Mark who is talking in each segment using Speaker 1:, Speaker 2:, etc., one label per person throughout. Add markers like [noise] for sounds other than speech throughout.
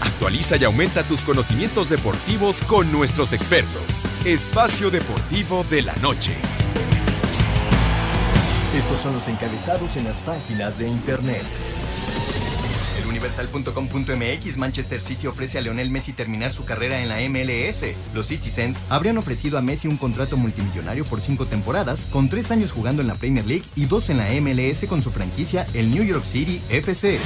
Speaker 1: Actualiza y aumenta tus conocimientos deportivos con nuestros expertos. Espacio Deportivo de la Noche.
Speaker 2: Estos son los encabezados en las páginas de internet. El Universal.com.mx Manchester City ofrece a Leonel Messi terminar su carrera en la MLS. Los Citizens habrían ofrecido a Messi un contrato multimillonario por cinco temporadas, con tres años jugando en la Premier League y dos en la MLS con su franquicia, el New York City FC.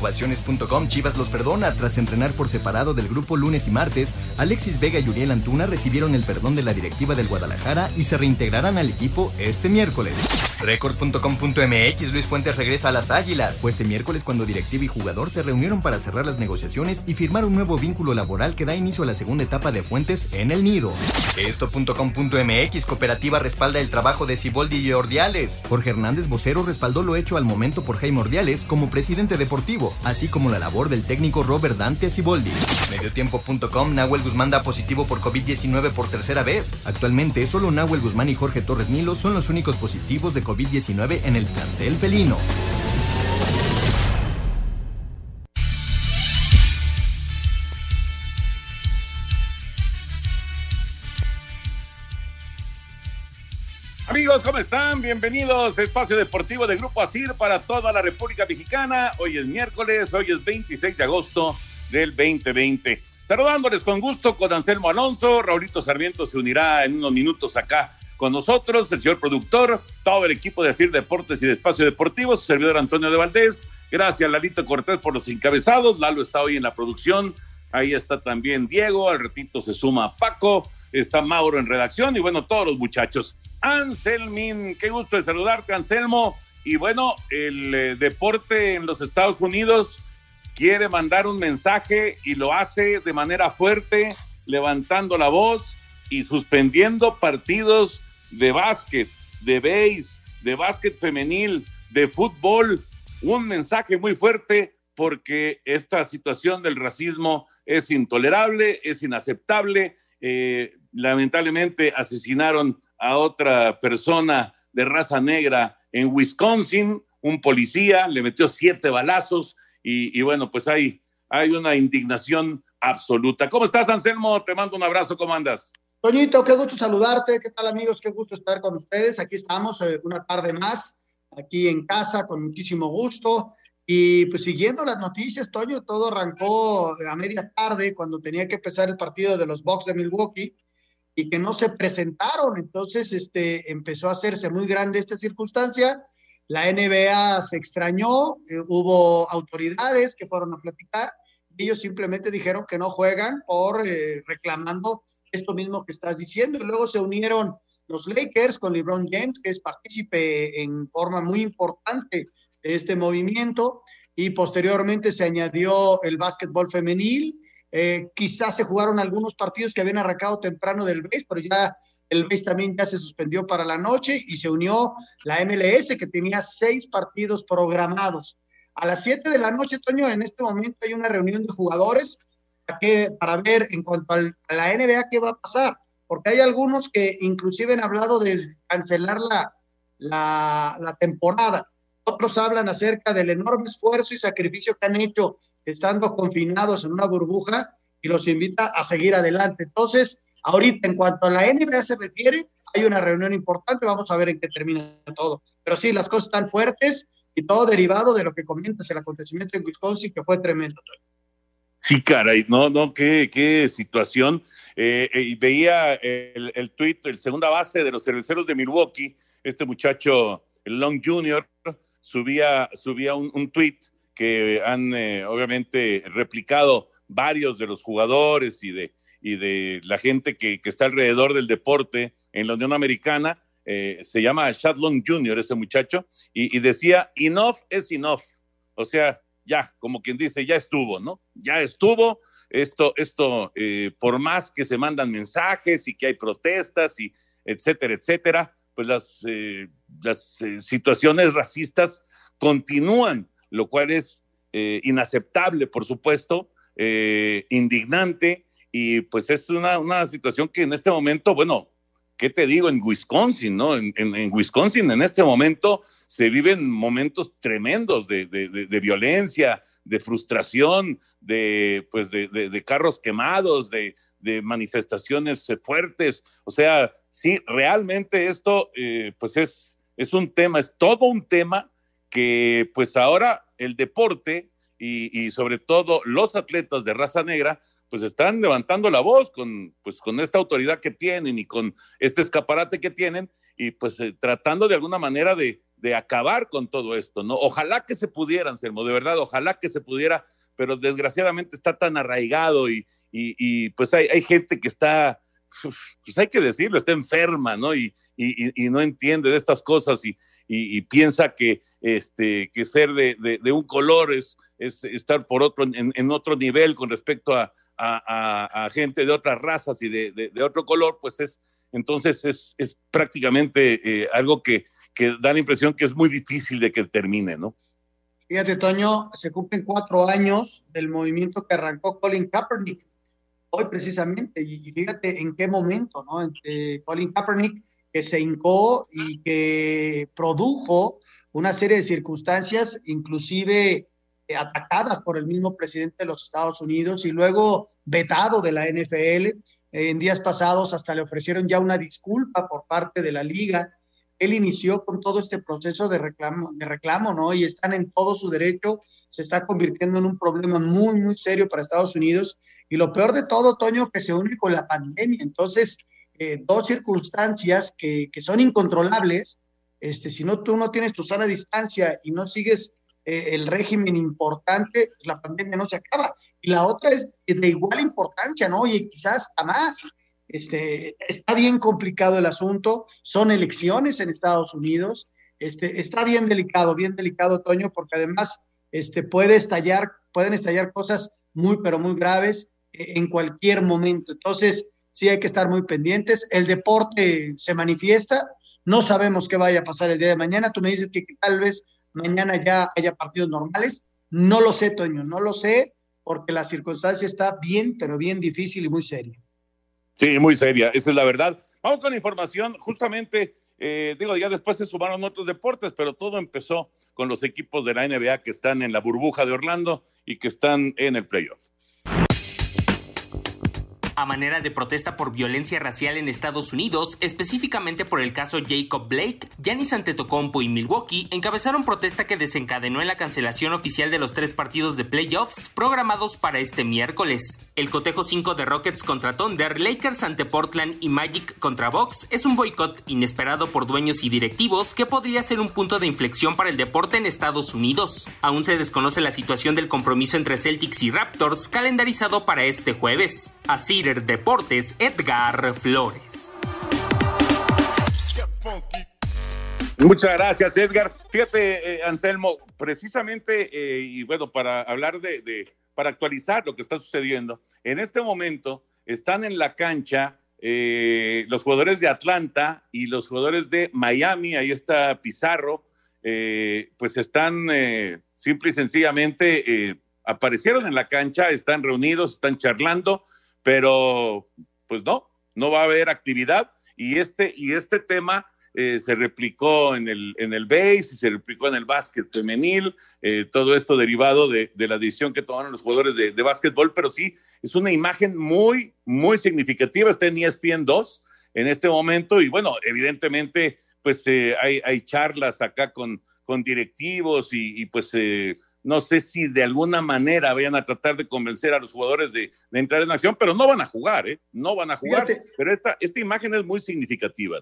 Speaker 2: Ovaciones.com Chivas los perdona tras entrenar por separado del grupo lunes y martes. Alexis Vega y Uriel Antuna recibieron el perdón de la directiva del Guadalajara y se reintegrarán al equipo este miércoles. Record.com.mx Luis Fuentes regresa a las Águilas. Fue este miércoles cuando directiva y jugador se reunieron para cerrar las negociaciones y firmar un nuevo vínculo laboral que da inicio a la segunda etapa de Fuentes en el nido. Esto.com.mx Cooperativa respalda el trabajo de Ciboldi y Ordiales. Jorge Hernández Vocero respaldó lo hecho al momento por Jaime Ordiales como presidente deportivo, así como la labor del técnico Robert Dante Ciboldi. Mediotiempo.com Nahuel Guzmán da positivo por COVID-19 por tercera vez. Actualmente solo Nahuel Guzmán y Jorge Torres Nilo son los únicos positivos de COVID-19 en el plantel felino.
Speaker 3: ¿Cómo están? Bienvenidos a Espacio Deportivo de Grupo ASIR para toda la República Mexicana. Hoy es miércoles, hoy es 26 de agosto del 2020. Saludándoles con gusto con Anselmo Alonso, Raulito Sarmiento se unirá en unos minutos acá con nosotros, el señor productor, todo el equipo de Asir Deportes y de Espacio Deportivo, su servidor Antonio de Valdés. Gracias, Lalito Cortés, por los encabezados. Lalo está hoy en la producción. Ahí está también Diego. Al ratito se suma Paco. Está Mauro en redacción. Y bueno, todos los muchachos. Anselmin, qué gusto de saludarte, Anselmo. Y bueno, el eh, deporte en los Estados Unidos quiere mandar un mensaje y lo hace de manera fuerte, levantando la voz y suspendiendo partidos de básquet, de béis, de básquet femenil, de fútbol. Un mensaje muy fuerte porque esta situación del racismo es intolerable, es inaceptable. Eh, lamentablemente asesinaron a otra persona de raza negra en Wisconsin, un policía, le metió siete balazos y, bueno, pues hay, hay una indignación absoluta. ¿Cómo estás, Anselmo? Te mando un abrazo, ¿cómo andas?
Speaker 4: Toñito, qué gusto saludarte. ¿Qué tal, amigos? Qué gusto estar con ustedes. Aquí estamos eh, una tarde más, aquí en casa, con muchísimo gusto. Y pues siguiendo las noticias, Toño, todo arrancó a media tarde cuando tenía que empezar el partido de los Bucks de Milwaukee y que no se presentaron. Entonces, este, empezó a hacerse muy grande esta circunstancia. La NBA se extrañó, eh, hubo autoridades que fueron a platicar y ellos simplemente dijeron que no juegan por eh, reclamando esto mismo que estás diciendo. Y luego se unieron los Lakers con LeBron James, que es partícipe en forma muy importante de este movimiento. Y posteriormente se añadió el básquetbol femenil. Eh, quizás se jugaron algunos partidos que habían arrancado temprano del BASE, pero ya el BASE también ya se suspendió para la noche y se unió la MLS, que tenía seis partidos programados. A las siete de la noche, Toño, en este momento hay una reunión de jugadores que, para ver en cuanto a la NBA qué va a pasar, porque hay algunos que inclusive han hablado de cancelar la, la, la temporada. Otros hablan acerca del enorme esfuerzo y sacrificio que han hecho estando confinados en una burbuja y los invita a seguir adelante. Entonces, ahorita en cuanto a la NBA se refiere, hay una reunión importante, vamos a ver en qué termina todo. Pero sí, las cosas están fuertes y todo derivado de lo que comentas, el acontecimiento en Wisconsin, que fue tremendo.
Speaker 3: Sí, caray, no, no, qué, qué situación. Eh, eh, veía el, el tuit, el segunda base de los cerveceros de Milwaukee, este muchacho, el Long Jr., subía, subía un, un tuit que han eh, obviamente replicado varios de los jugadores y de, y de la gente que, que está alrededor del deporte en la Unión Americana. se llama Chad Long Jr., este muchacho, y, y decía, enough es enough. O sea, ya, como quien dice, ya estuvo, ¿no? Ya estuvo. Esto, esto, eh, por más que se mandan mensajes y que hay protestas y etcétera, etcétera, pues las, eh, las eh, situaciones racistas continúan, lo cual es eh, inaceptable, por supuesto, indignante, y pues es una, una situación que en este momento, bueno, ¿qué te digo? En Wisconsin, ¿no? En, Wisconsin en este momento se viven momentos tremendos de, violencia, de frustración, de, pues de, carros quemados, de, manifestaciones fuertes. O sea, sí, realmente esto, eh, pues es, es un tema, es todo un tema que pues ahora el deporte y, y sobre todo los atletas de raza negra, pues están levantando la voz con, pues, con esta autoridad que tienen y con este escaparate que tienen y pues eh, tratando de alguna manera de, acabar con todo esto, ¿no? Ojalá que se pudieran, Selmo, de verdad, ojalá que se pudiera, pero desgraciadamente está tan arraigado y, y, pues hay, hay, gente que está, pues hay que decirlo, está enferma, ¿no? Y, no entiende de estas cosas y, piensa que, este, que ser de, de un color es es estar por otro, en, otro nivel con respecto a, gente de otras razas y de, otro color, pues es, entonces es, prácticamente eh, algo que, da la impresión que es muy difícil de que termine, ¿no?
Speaker 4: Fíjate, Toño, se cumplen cuatro años del movimiento que arrancó Colin Kaepernick, hoy precisamente, y fíjate en qué momento, ¿no? Colin Kaepernick que se hincó y que produjo una serie de circunstancias, inclusive eh, atacadas por el mismo presidente de los Estados Unidos y luego vetado de la NFL. en días pasados hasta le ofrecieron ya una disculpa por parte de la liga. Él inició con todo este proceso de reclamo, de reclamo, ¿no? Y están en todo su derecho. Se está convirtiendo en un problema muy, muy serio para Estados Unidos. Y lo peor de todo, Toño, que se une con la pandemia. Entonces, eh, dos circunstancias que, que, son incontrolables. Este, si no, tú no tienes tu sana distancia y no sigues eh, el régimen importante, pues la pandemia no se acaba. Y la otra es de igual importancia, ¿no? Y quizás hasta más. Este, está bien complicado el asunto, son elecciones en Estados Unidos, este, está bien delicado, bien delicado, Toño, porque además este, puede estallar, pueden estallar cosas muy, pero muy graves eh, en cualquier momento. Entonces, sí hay que estar muy pendientes. El deporte se manifiesta, no sabemos qué vaya a pasar el día de mañana. Tú me dices que tal vez mañana ya haya partidos normales. No lo sé, Toño, no lo sé, porque la circunstancia está bien, pero bien difícil y muy seria.
Speaker 3: Sí, muy seria, esa es la verdad. Vamos con información, justamente, eh, digo, ya después se sumaron otros deportes, pero todo empezó con los equipos de la NBA que están en la burbuja de Orlando y que están en el playoff
Speaker 5: a manera de protesta por violencia racial en Estados Unidos, específicamente por el caso Jacob Blake, Giannis Antetokounmpo y Milwaukee encabezaron protesta que desencadenó en la cancelación oficial de los tres partidos de playoffs programados para este miércoles. El cotejo 5 de Rockets contra Thunder, Lakers ante Portland y Magic contra Bucks es un boicot inesperado por dueños y directivos que podría ser un punto de inflexión para el deporte en Estados Unidos. Aún se desconoce la situación del compromiso entre Celtics y Raptors calendarizado para este jueves. Así Deportes, Edgar Flores.
Speaker 3: Muchas gracias, Edgar. Fíjate, eh, Anselmo, precisamente, eh, y bueno, para hablar de, para actualizar lo que está sucediendo, en este momento están en la cancha eh, los jugadores de Atlanta y los jugadores de Miami, ahí está Pizarro, pues están simple y sencillamente, aparecieron en la cancha, están reunidos, están charlando pero pues no, no va a haber actividad. Y este, y este tema eh, se replicó en el, en el base y se replicó en el básquet femenil, eh, todo esto derivado de, la decisión que tomaron los jugadores de, básquetbol, pero sí, es una imagen muy, muy significativa, está en ESPN 2 en este momento y bueno, evidentemente pues eh, hay, hay, charlas acá con, con directivos y, y pues no sé si de alguna manera vayan a tratar de convencer a los jugadores de, entrar en acción, pero no van a jugar, ¿eh? No van a jugar. pero esta, esta imagen es muy significativa.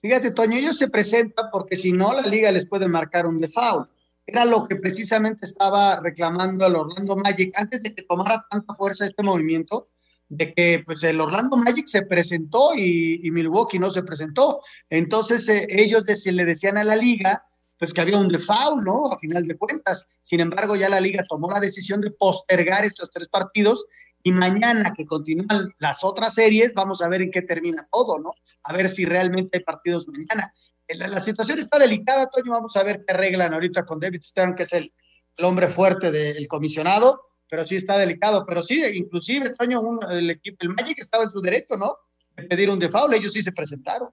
Speaker 4: Fíjate, Toño, ellos se presentan porque si no, la liga les puede marcar un default. Era lo que precisamente estaba reclamando el Orlando Magic antes de que tomara tanta fuerza este movimiento, de que pues el Orlando Magic se presentó y, Milwaukee no se presentó. Entonces eh, ellos le decían a la liga, pues que había un default, ¿no? A final de cuentas. Sin embargo, ya la liga tomó la decisión de postergar estos tres partidos Y mañana que continúan las otras series, vamos a ver en qué termina todo, ¿no? A ver si realmente hay partidos mañana. La, situación está delicada, Toño. Vamos a ver qué arreglan ahorita con David Stern, que es el, hombre fuerte del comisionado, pero sí está delicado. Pero sí, inclusive, Toño, el equipo, el Magic estaba en su derecho, ¿no? De pedir un default, ellos sí se presentaron.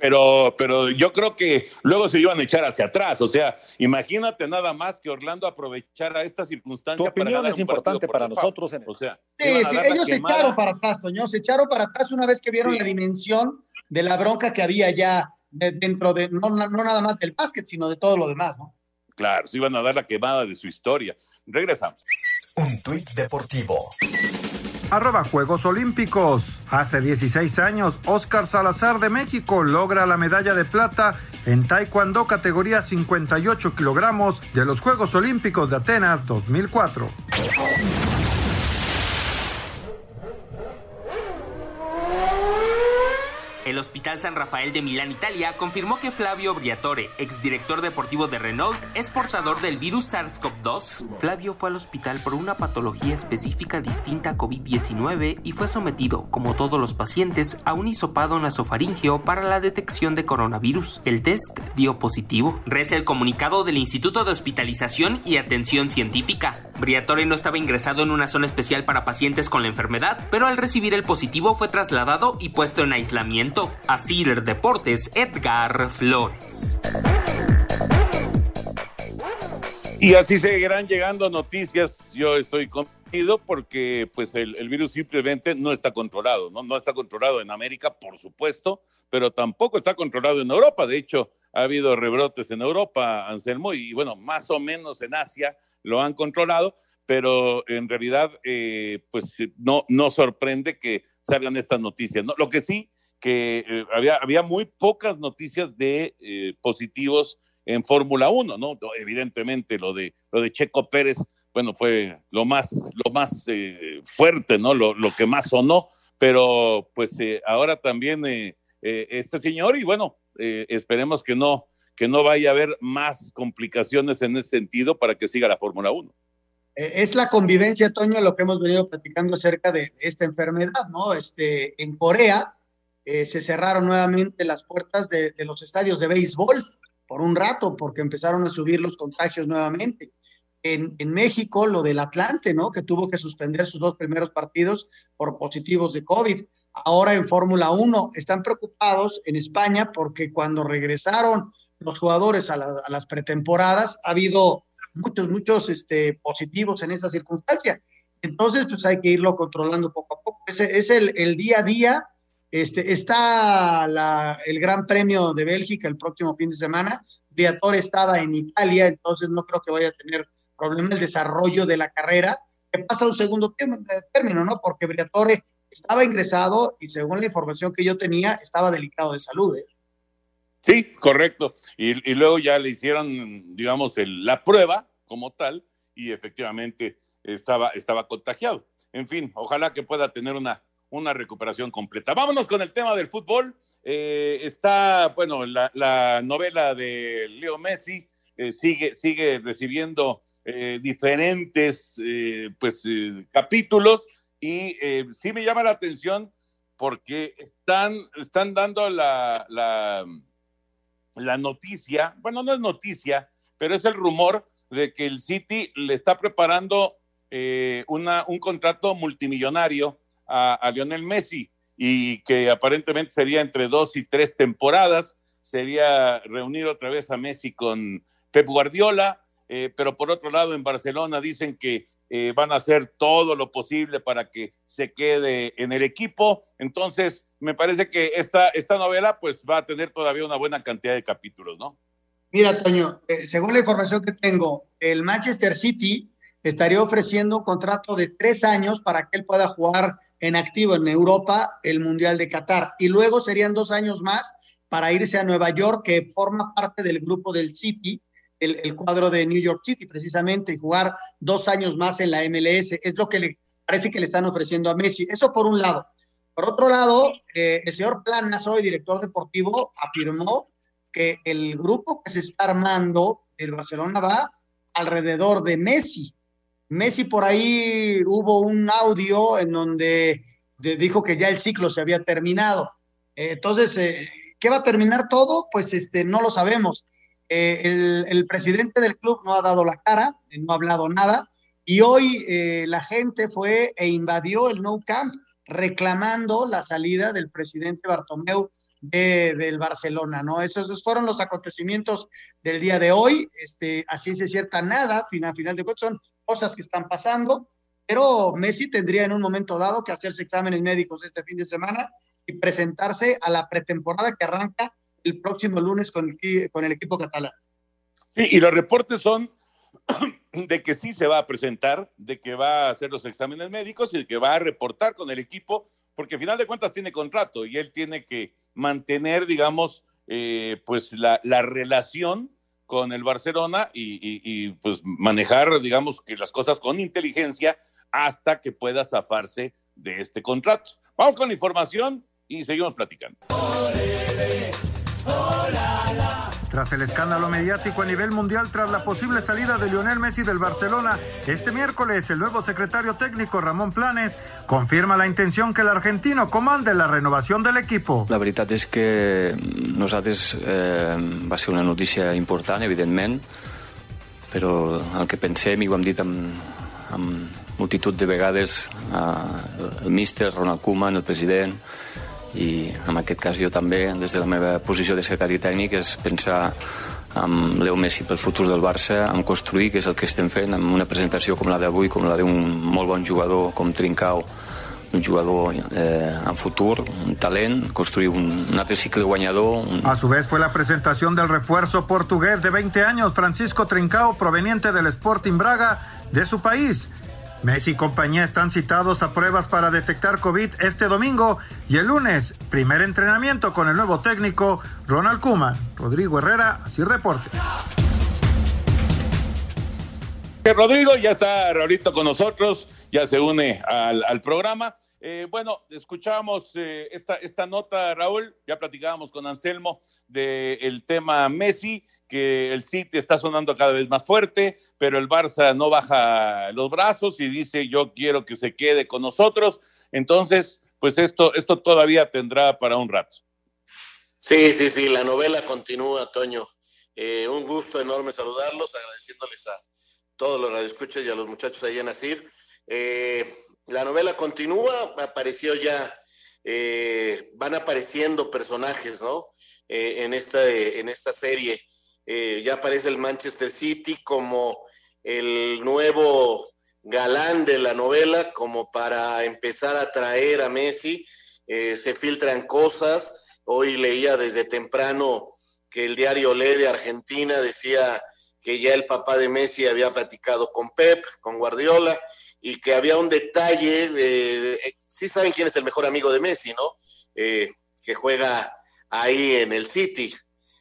Speaker 3: Pero, pero yo creo que luego se iban a echar hacia atrás. O sea, imagínate nada más que Orlando aprovechara esta circunstancia.
Speaker 6: Tu opinión es importante para nosotros.
Speaker 4: o sea, sí, sí, ellos se echaron para atrás, Toño. Se echaron para atrás una vez que vieron la dimensión de la bronca que había ya dentro de, no, no nada más del básquet, sino de todo lo demás, ¿no?
Speaker 3: Claro, se iban a dar la quemada de su historia. Regresamos.
Speaker 2: Un tuit deportivo
Speaker 7: arroba Juegos Olímpicos. Hace 16 años, Oscar Salazar de México logra la medalla de plata en Taekwondo categoría 58 kilogramos de los Juegos Olímpicos de Atenas 2004.
Speaker 5: El Hospital San Rafael de Milán, Italia, confirmó que Flavio Briatore, exdirector deportivo de Renault, es portador del virus SARS-CoV-2. Flavio fue al hospital por una patología específica distinta a COVID-19 y fue sometido, como todos los pacientes, a un hisopado nasofaringeo para la detección de coronavirus. El test dio positivo. Reza el comunicado del Instituto de Hospitalización y Atención Científica. Briatore no estaba ingresado en una zona especial para pacientes con la enfermedad, pero al recibir el positivo fue trasladado y puesto en aislamiento a Cider Deportes Edgar Flores.
Speaker 3: Y así seguirán llegando noticias. Yo estoy contigo porque pues el, virus simplemente no está controlado, ¿no? No está controlado en América, por supuesto, pero tampoco está controlado en Europa. De hecho, ha habido rebrotes en Europa, Anselmo, y bueno, más o menos en Asia lo han controlado, pero en realidad, eh, pues no, no sorprende que salgan estas noticias. ¿no? Lo que sí que eh, había, había muy pocas noticias de eh, positivos en Fórmula 1, ¿no? Evidentemente lo de, lo de Checo Pérez, bueno, fue lo más, lo más eh, fuerte, ¿no? Lo, lo, que más sonó, pero pues ahora también este señor y bueno, esperemos que no, que no vaya a haber más complicaciones en ese sentido para que siga la Fórmula 1
Speaker 4: es la convivencia, Toño, lo que hemos venido platicando acerca de esta enfermedad, ¿no? Este, en Corea, eh, se cerraron nuevamente las puertas de, los estadios de béisbol por un rato, porque empezaron a subir los contagios nuevamente. En, México, lo del Atlante, ¿no? Que tuvo que suspender sus dos primeros partidos por positivos de COVID. Ahora en Fórmula 1 están preocupados en España porque cuando regresaron los jugadores a, las pretemporadas ha habido muchos, muchos este, positivos en esa circunstancia. Entonces, pues hay que irlo controlando poco a poco. Ese es el, el día a día este, está el Gran Premio de Bélgica el próximo fin de semana. Briatore estaba en Italia, entonces no creo que vaya a tener problema el desarrollo de la carrera, que pasa un segundo término, ¿no? Porque Briatore estaba ingresado y según la información que yo tenía, estaba delicado de salud. ¿eh?
Speaker 3: Sí, correcto. Y, luego ya le hicieron, digamos, la prueba como tal y efectivamente estaba, estaba contagiado. En fin, ojalá que pueda tener una una recuperación completa. Vámonos con el tema del fútbol. Eh, está, bueno, la, novela de Leo Messi eh, sigue, sigue recibiendo eh, diferentes pues, capítulos y sí me llama la atención porque están, están dando la, la, la noticia, bueno, no es noticia, pero es el rumor de que el City le está preparando una, un contrato multimillonario a, Lionel Messi y que aparentemente sería entre dos y tres temporadas, sería reunir otra vez a Messi con Pep Guardiola, eh, pero por otro lado en Barcelona dicen que eh, van a hacer todo lo posible para que se quede en el equipo. Entonces, me parece que esta, esta novela pues va a tener todavía una buena cantidad de capítulos, ¿no?
Speaker 4: Mira, Toño, eh, según la información que tengo, el Manchester City estaría ofreciendo un contrato de tres años para que él pueda jugar en activo en Europa el Mundial de Qatar. Y luego serían dos años más para irse a Nueva York, que forma parte del grupo del City, el, cuadro de New York City, precisamente, y jugar dos años más en la MLS. Es lo que le parece que le están ofreciendo a Messi. Eso por un lado. Por otro lado, eh, el señor Planas, hoy director deportivo, afirmó que el grupo que se está armando, el Barcelona, va alrededor de Messi Messi por ahí hubo un audio en donde dijo que ya el ciclo se había terminado. entonces, eh, ¿qué va a terminar todo? Pues este, no lo sabemos. Eh, el, presidente del club no ha dado la cara, no ha hablado nada, y hoy eh, la gente fue e invadió el No Camp reclamando la salida del presidente Bartomeu del Barcelona, ¿no? Esos, fueron los acontecimientos del día de hoy. Este, así se cierta nada, final, final de cuentas, son cosas que están pasando, pero Messi tendría en un momento dado que hacerse exámenes médicos este fin de semana y presentarse a la pretemporada que arranca el próximo lunes con el, con el equipo catalán.
Speaker 3: Sí, y los reportes son [clears throat] de que sí se va a presentar, de que va a hacer los exámenes médicos y de que va a reportar con el equipo, porque al final de cuentas tiene contrato y él tiene que mantener, digamos, eh, pues la, la, relación con el Barcelona y, pues manejar, digamos, que las cosas con inteligencia hasta que pueda zafarse de este contrato. Vamos con la información y seguimos platicando.
Speaker 7: Tras el escándalo mediático a nivel mundial tras la posible salida de Lionel Messi del Barcelona, este miércoles el nuevo secretario técnico Ramón Planes confirma la intención que el argentino comande la renovación del equipo.
Speaker 8: La veritat és que nosaltres eh, va ser una notícia important, evidentment, però el que pensem, i ho hem dit amb, amb multitud de vegades, eh, el míster, Ronald Koeman, el president, i en aquest cas jo també, des de la meva posició de secretari tècnic, és pensar amb Leo Messi pel futur del Barça, en construir, que és el que estem fent, amb una presentació com la d'avui, com la d'un molt bon jugador com Trincao, un jugador eh, en futur, un talent, construir un, un altre cicle guanyador. Un...
Speaker 7: A su vez fue la presentación del refuerzo portugués de 20 años, Francisco Trincao, proveniente del Sporting Braga de su país. Messi y compañía están citados a pruebas para detectar COVID este domingo y el lunes, primer entrenamiento con el nuevo técnico Ronald Kuma. Rodrigo Herrera, así reporte.
Speaker 3: Rodrigo ya está Raulito con nosotros, ya se une al, programa. Eh, bueno, escuchamos eh, esta, esta nota, Raúl, ya platicábamos con Anselmo del tema Messi que el City está sonando cada vez más fuerte, pero el Barça no baja los brazos y dice yo quiero que se quede con nosotros. Entonces, pues esto, esto todavía tendrá para un rato.
Speaker 9: Sí, sí, sí, la novela continúa, Toño. Eh, un gusto enorme saludarlos, agradeciéndoles a todos los radioescuchas y a los muchachos ahí en Asir. Eh, la novela continúa, apareció ya, eh, van apareciendo personajes, ¿no? en, esta, en esta serie eh, ya aparece el Manchester City como el nuevo galán de la novela, como para empezar a traer a Messi. Eh, se filtran cosas. Hoy leía desde temprano que el diario Le de Argentina decía que ya el papá de Messi había platicado con Pep, con Guardiola, y que había un detalle, eh, sí saben quién es el mejor amigo de Messi, ¿no? que juega ahí en el City.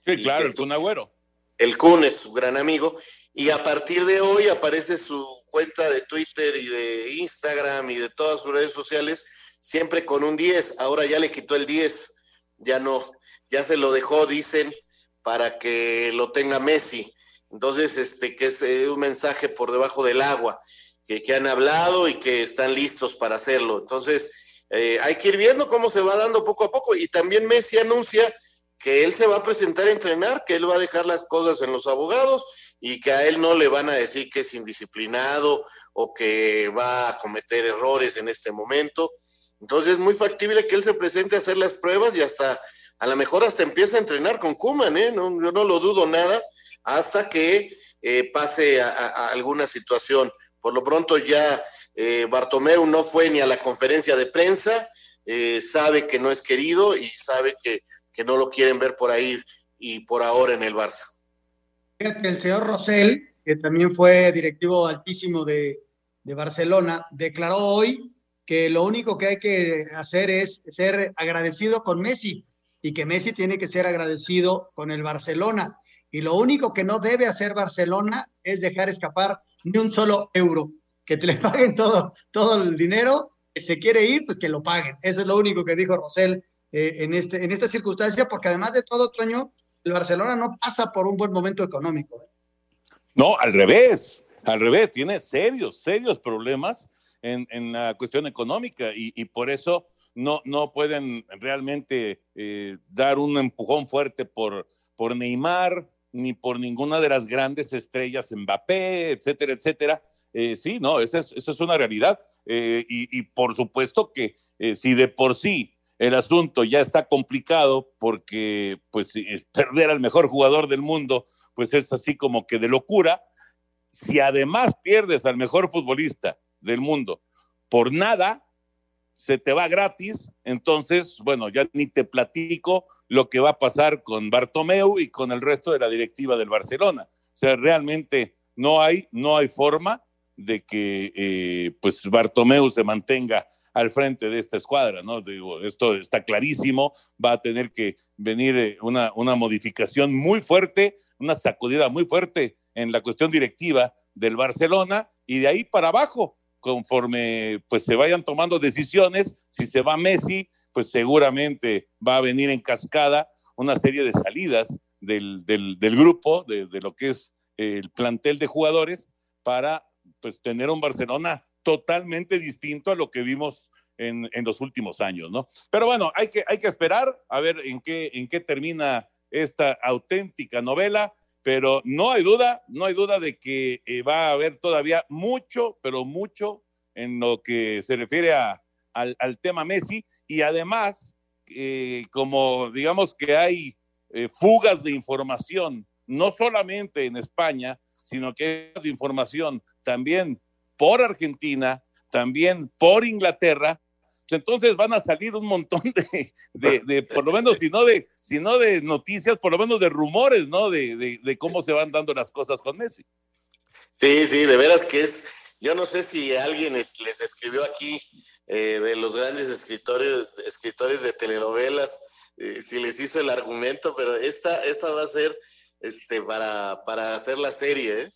Speaker 3: Sí, claro, el Kun Agüero
Speaker 9: el Kun es su gran amigo, y a partir de hoy aparece su cuenta de Twitter y de Instagram y de todas sus redes sociales, siempre con un 10. Ahora ya le quitó el 10, ya no, ya se lo dejó, dicen, para que lo tenga Messi. Entonces, este, que es eh, un mensaje por debajo del agua, que, que, han hablado y que están listos para hacerlo. Entonces, eh, hay que ir viendo cómo se va dando poco a poco. Y también Messi anuncia que él se va a presentar a entrenar, que él va a dejar las cosas en los abogados y que a él no le van a decir que es indisciplinado o que va a cometer errores en este momento. Entonces es muy factible que él se presente a hacer las pruebas y hasta, a lo mejor hasta empiece a entrenar con Kuman, ¿eh? No, yo no lo dudo nada, hasta que eh, pase a, alguna situación. Por lo pronto ya eh, Bartomeu no fue ni a la conferencia de prensa, eh, sabe que no es querido y sabe que que no lo quieren ver por ahí y por ahora en el Barça.
Speaker 4: El señor Rosell, que también fue directivo altísimo de, de Barcelona, declaró hoy que lo único que hay que hacer es ser agradecido con Messi y que Messi tiene que ser agradecido con el Barcelona. Y lo único que no debe hacer Barcelona es dejar escapar ni un solo euro, que te le paguen todo, todo el dinero, que se quiere ir, pues que lo paguen. Eso es lo único que dijo Rosell eh, en, este, en esta circunstancia, porque además de todo, Toño, el Barcelona no pasa por un buen momento económico. ¿eh?
Speaker 3: No, al revés. Al revés, tiene serios, serios problemas en, en la cuestión económica y, por eso no, no pueden realmente eh, dar un empujón fuerte por, por Neymar ni por ninguna de las grandes estrellas, Mbappé, etcétera, etcétera. Eh, sí, no, esa es, esa es una realidad. Y, por supuesto que si de por sí el asunto ya está complicado porque pues perder al mejor jugador del mundo pues es así como que de locura, si además pierdes al mejor futbolista del mundo por nada, se te va gratis, entonces, bueno, ya ni te platico lo que va a pasar con Bartomeu y con el resto de la directiva del Barcelona. O sea, realmente no hay, no hay forma de que eh, pues Bartomeu se mantenga al frente de esta escuadra, ¿no? Digo, esto está clarísimo, va a tener que venir eh, una, una modificación muy fuerte, una sacudida muy fuerte en la cuestión directiva del Barcelona y de ahí para abajo, conforme pues se vayan tomando decisiones, si se va Messi, pues seguramente va a venir en cascada una serie de salidas del, del, grupo, de, de, lo que es el plantel de jugadores, para pues tener un Barcelona totalmente distinto a lo que vimos en, en, los últimos años, ¿no? Pero bueno, hay que, hay que esperar a ver en qué, en qué termina esta auténtica novela, pero no hay duda, no hay duda de que eh, va a haber todavía mucho, pero mucho en lo que se refiere a, al, al, tema Messi y además, eh, como digamos que hay eh, fugas de información, no solamente en España, sino que hay información también por Argentina, también por Inglaterra, pues entonces van a salir un montón de, de, por lo menos, si no de, si no de noticias, por lo menos de rumores, ¿no? De, de, cómo se van dando las cosas con Messi.
Speaker 9: Sí, sí, de veras que es, yo no sé si alguien les escribió aquí eh, de los grandes escritores, escritores de telenovelas, eh, si les hizo el argumento, pero esta, esta va a ser este, para, para hacer la serie, ¿eh?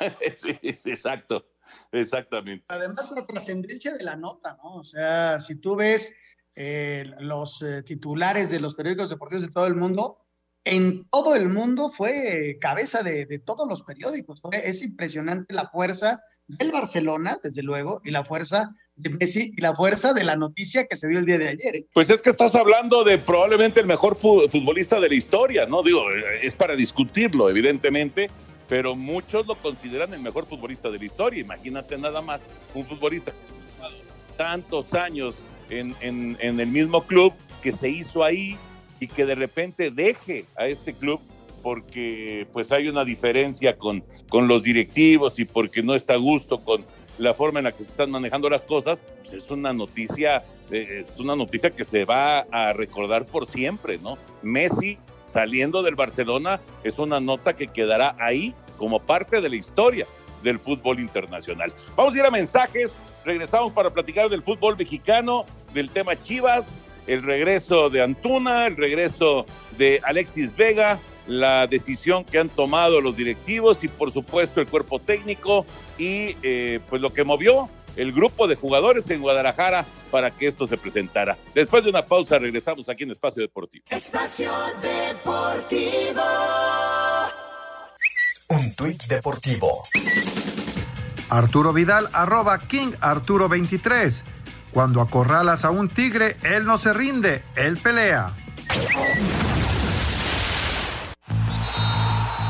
Speaker 9: [laughs]
Speaker 3: sí, sí, exacto, exactamente.
Speaker 4: Además, la trascendencia de la nota, ¿no? O sea, si tú ves eh, los eh, titulares de los periódicos deportivos de todo el mundo, en todo el mundo fue cabeza de, de todos los periódicos. Fue, es impresionante la fuerza del Barcelona, desde luego, y la fuerza de Messi y la fuerza de la noticia que se dio el día de ayer. ¿eh?
Speaker 3: Pues es que estás hablando de probablemente el mejor futbolista de la historia, ¿no? Digo, es para discutirlo, evidentemente, pero muchos lo consideran el mejor futbolista de la historia. Imagínate nada más un futbolista que ha tantos años en, en, el mismo club que se hizo ahí y que de repente deje a este club porque pues hay una diferencia con, con los directivos y porque no está a gusto con la forma en la que se están manejando las cosas, pues es una noticia, eh, es una noticia que se va a recordar por siempre, ¿no? Messi saliendo del Barcelona es una nota que quedará ahí como parte de la historia del fútbol internacional. Vamos a ir a mensajes, regresamos para platicar del fútbol mexicano, del tema Chivas, el regreso de Antuna, el regreso de Alexis Vega, la decisión que han tomado los directivos y por supuesto el cuerpo técnico y eh, pues lo que movió el grupo de jugadores en Guadalajara para que esto se presentara. Después de una pausa regresamos aquí en Espacio Deportivo.
Speaker 10: Espacio Deportivo.
Speaker 2: Un tuit deportivo.
Speaker 7: Arturo Vidal, arroba King Arturo 23. Cuando acorralas a un tigre, él no se rinde, él pelea.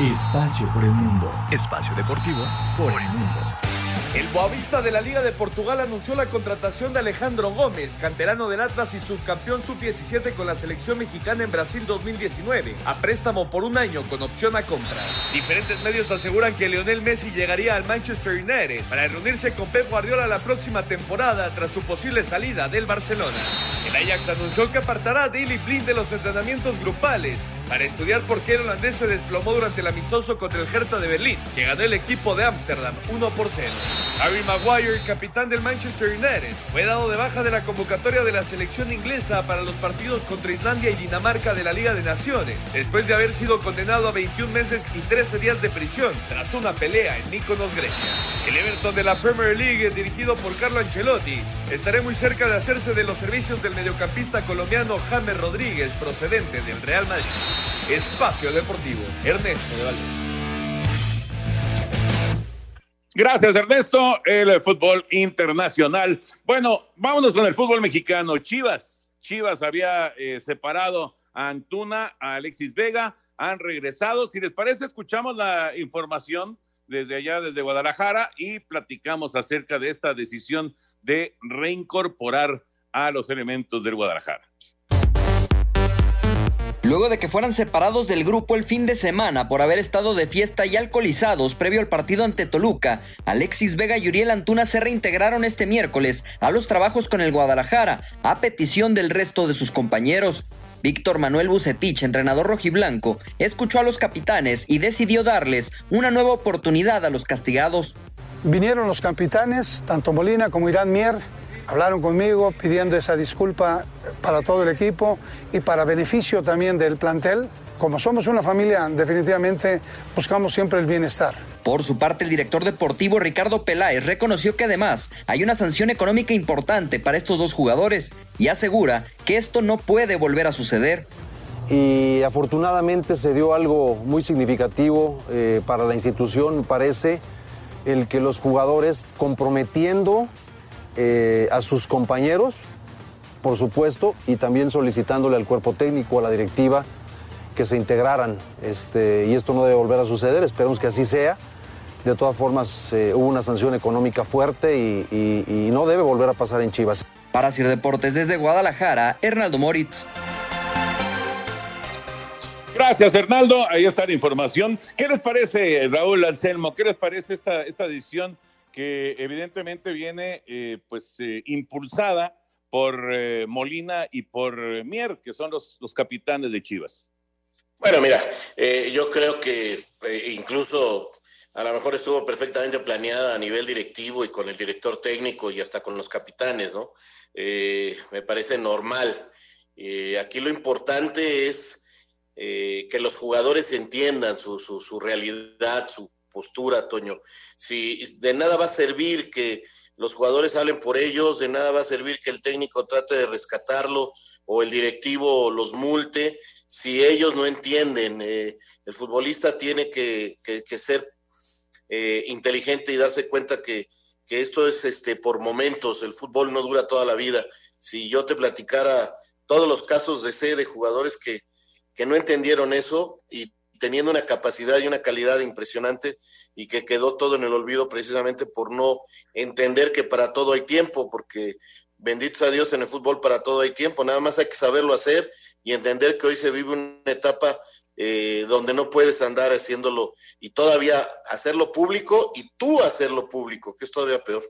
Speaker 2: Espacio por el mundo. Espacio deportivo por el mundo.
Speaker 11: El Boavista de la Liga de Portugal anunció la contratación de Alejandro Gómez, canterano del Atlas y subcampeón sub-17 con la selección mexicana en Brasil 2019, a préstamo por un año con opción a compra. Diferentes medios aseguran que Lionel Messi llegaría al Manchester United para reunirse con Pep Guardiola la próxima temporada tras su posible salida del Barcelona. El Ajax anunció que apartará a Daily Blind de los entrenamientos grupales para estudiar por qué el holandés se desplomó durante el amistoso contra el Hertha de Berlín, que ganó el equipo de Ámsterdam 1 por 0. Harry Maguire, capitán del Manchester United, fue dado de baja de la convocatoria de la selección inglesa para los partidos contra Islandia y Dinamarca de la Liga de Naciones, después de haber sido condenado a 21 meses y 13 días de prisión tras una pelea en Mykonos, Grecia. El Everton de la Premier League, dirigido por Carlo Ancelotti, estará muy cerca de hacerse de los servicios del mediocampista colombiano James Rodríguez, procedente del Real Madrid. Espacio Deportivo, Ernesto de.
Speaker 3: Gracias, Ernesto. El fútbol internacional. Bueno, vámonos con el fútbol mexicano. Chivas. Chivas había eh, separado a Antuna, a Alexis Vega. Han regresado. Si les parece, escuchamos la información desde allá, desde Guadalajara, y platicamos acerca de esta decisión de reincorporar a los elementos del Guadalajara.
Speaker 12: Luego de que fueran separados del grupo el fin de semana por haber estado de fiesta y alcoholizados previo al partido ante Toluca, Alexis Vega y Uriel Antuna se reintegraron este miércoles a los trabajos con el Guadalajara, a petición del resto de sus compañeros. Víctor Manuel Bucetich, entrenador rojiblanco, escuchó a los capitanes y decidió darles una nueva oportunidad a los castigados.
Speaker 13: Vinieron los capitanes, tanto Molina como Irán Mier, hablaron conmigo pidiendo esa disculpa para todo el equipo y para beneficio también del plantel. Como somos una familia, definitivamente buscamos siempre el bienestar.
Speaker 12: Por su parte, el director deportivo Ricardo Peláez reconoció que además hay una sanción económica importante para estos dos jugadores y asegura que esto no puede volver a suceder.
Speaker 14: Y afortunadamente se dio algo muy significativo eh, para la institución, parece, el que los jugadores comprometiendo eh, a sus compañeros, por supuesto, y también solicitándole al cuerpo técnico, a la directiva, que se integraran. Este, y esto no debe volver a suceder, esperemos que así sea. De todas formas, eh, hubo una sanción económica fuerte y, no debe volver a pasar en Chivas.
Speaker 12: Para Sir Deportes desde Guadalajara, Hernaldo Moritz.
Speaker 3: Gracias, Hernaldo. Ahí está la información. ¿Qué les parece, Raúl Anselmo? ¿Qué les parece esta, esta edición que evidentemente viene eh, pues eh, impulsada por Molina y por Mier, que son los, los capitanes de Chivas?
Speaker 9: Bueno, mira, eh, yo creo que eh, incluso a lo mejor estuvo perfectamente planeada a nivel directivo y con el director técnico y hasta con los capitanes, ¿no? Eh, me parece normal. aquí lo importante es que los jugadores entiendan su, su, su, realidad, su postura, Toño. Si de nada va a servir que los jugadores hablen por ellos, de nada va a servir que el técnico trate de rescatarlo o el directivo los multe si ellos no entienden, eh, el futbolista tiene que, ser eh, inteligente y darse cuenta que, esto es este, por momentos, el fútbol no dura toda la vida. Si yo te platicara todos los casos de C de jugadores que, que no entendieron eso y teniendo una capacidad y una calidad impresionante y que quedó todo en el olvido precisamente por no entender que para todo hay tiempo, porque bendito sea Dios en el fútbol para todo hay tiempo, nada más hay que saberlo hacer y entender que hoy se vive una etapa eh, donde no puedes andar haciéndolo y todavía hacerlo público y tú hacerlo público, que es todavía peor.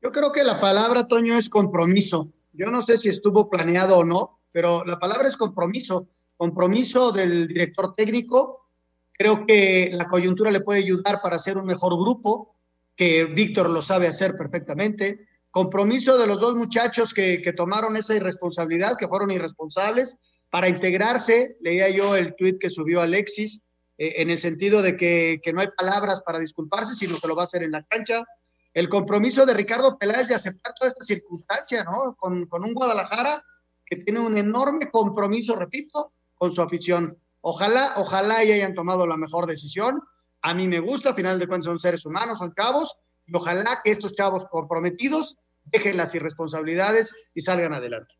Speaker 4: Yo creo que la palabra, Toño, es compromiso. Yo no sé si estuvo planeado o no, pero la palabra es compromiso. Compromiso del director técnico. Creo que la coyuntura le puede ayudar para hacer un mejor grupo, que Víctor lo sabe hacer perfectamente compromiso de los dos muchachos que, tomaron esa irresponsabilidad, que fueron irresponsables, para integrarse. Leía yo el tuit que subió Alexis, eh, en el sentido de que, no hay palabras para disculparse, sino que lo va a hacer en la cancha. El compromiso de Ricardo Peláez de aceptar toda esta circunstancia, ¿no? Con, con un Guadalajara que tiene un enorme compromiso, repito, con su afición. Ojalá, ojalá y hayan tomado la mejor decisión. A mí me gusta, a final de cuentas son seres humanos, son cabos, y ojalá que estos chavos comprometidos dejen las irresponsabilidades y salgan adelante.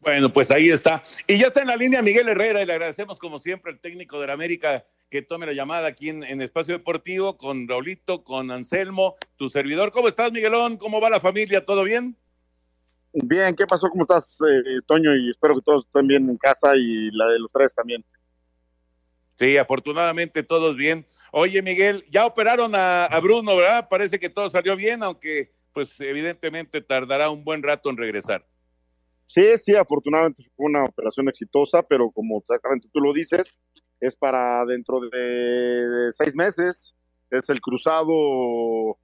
Speaker 3: Bueno, pues ahí está. Y ya está en la línea Miguel Herrera y le agradecemos como siempre al técnico de la América que tome la llamada aquí en, Espacio Deportivo con Raulito, con Anselmo, tu servidor. ¿Cómo estás, Miguelón? ¿Cómo va la familia? ¿Todo bien?
Speaker 15: Bien, ¿qué pasó? ¿Cómo estás, eh, Toño? Y espero que todos estén bien en casa y la de los tres también.
Speaker 3: Sí, afortunadamente todos bien. Oye, Miguel, ya operaron a, Bruno, ¿verdad? Parece que todo salió bien, aunque pues evidentemente tardará un buen rato en regresar.
Speaker 15: Sí, sí, afortunadamente fue una operación exitosa, pero como exactamente tú lo dices, es para dentro de, seis meses. Es el cruzado,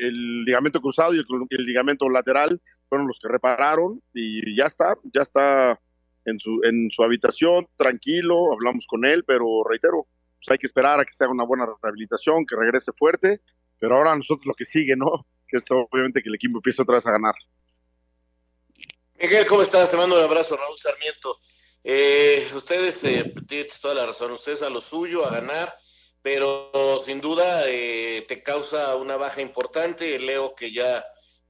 Speaker 15: el ligamento cruzado y el ligamento lateral fueron los que repararon y ya está, ya está en su, en su habitación, tranquilo, hablamos con él, pero reitero, pues hay que esperar a que se haga una buena rehabilitación, que regrese fuerte, pero ahora nosotros lo que sigue, ¿no? [laughs] Que es obviamente que el equipo empiece otra vez a ganar.
Speaker 9: Miguel, ¿cómo estás? Te mando un abrazo, Raúl Sarmiento. Eh, ustedes eh, tienen toda la razón, ustedes a lo suyo, a ganar, pero sin duda eh, te causa una baja importante. Leo que ya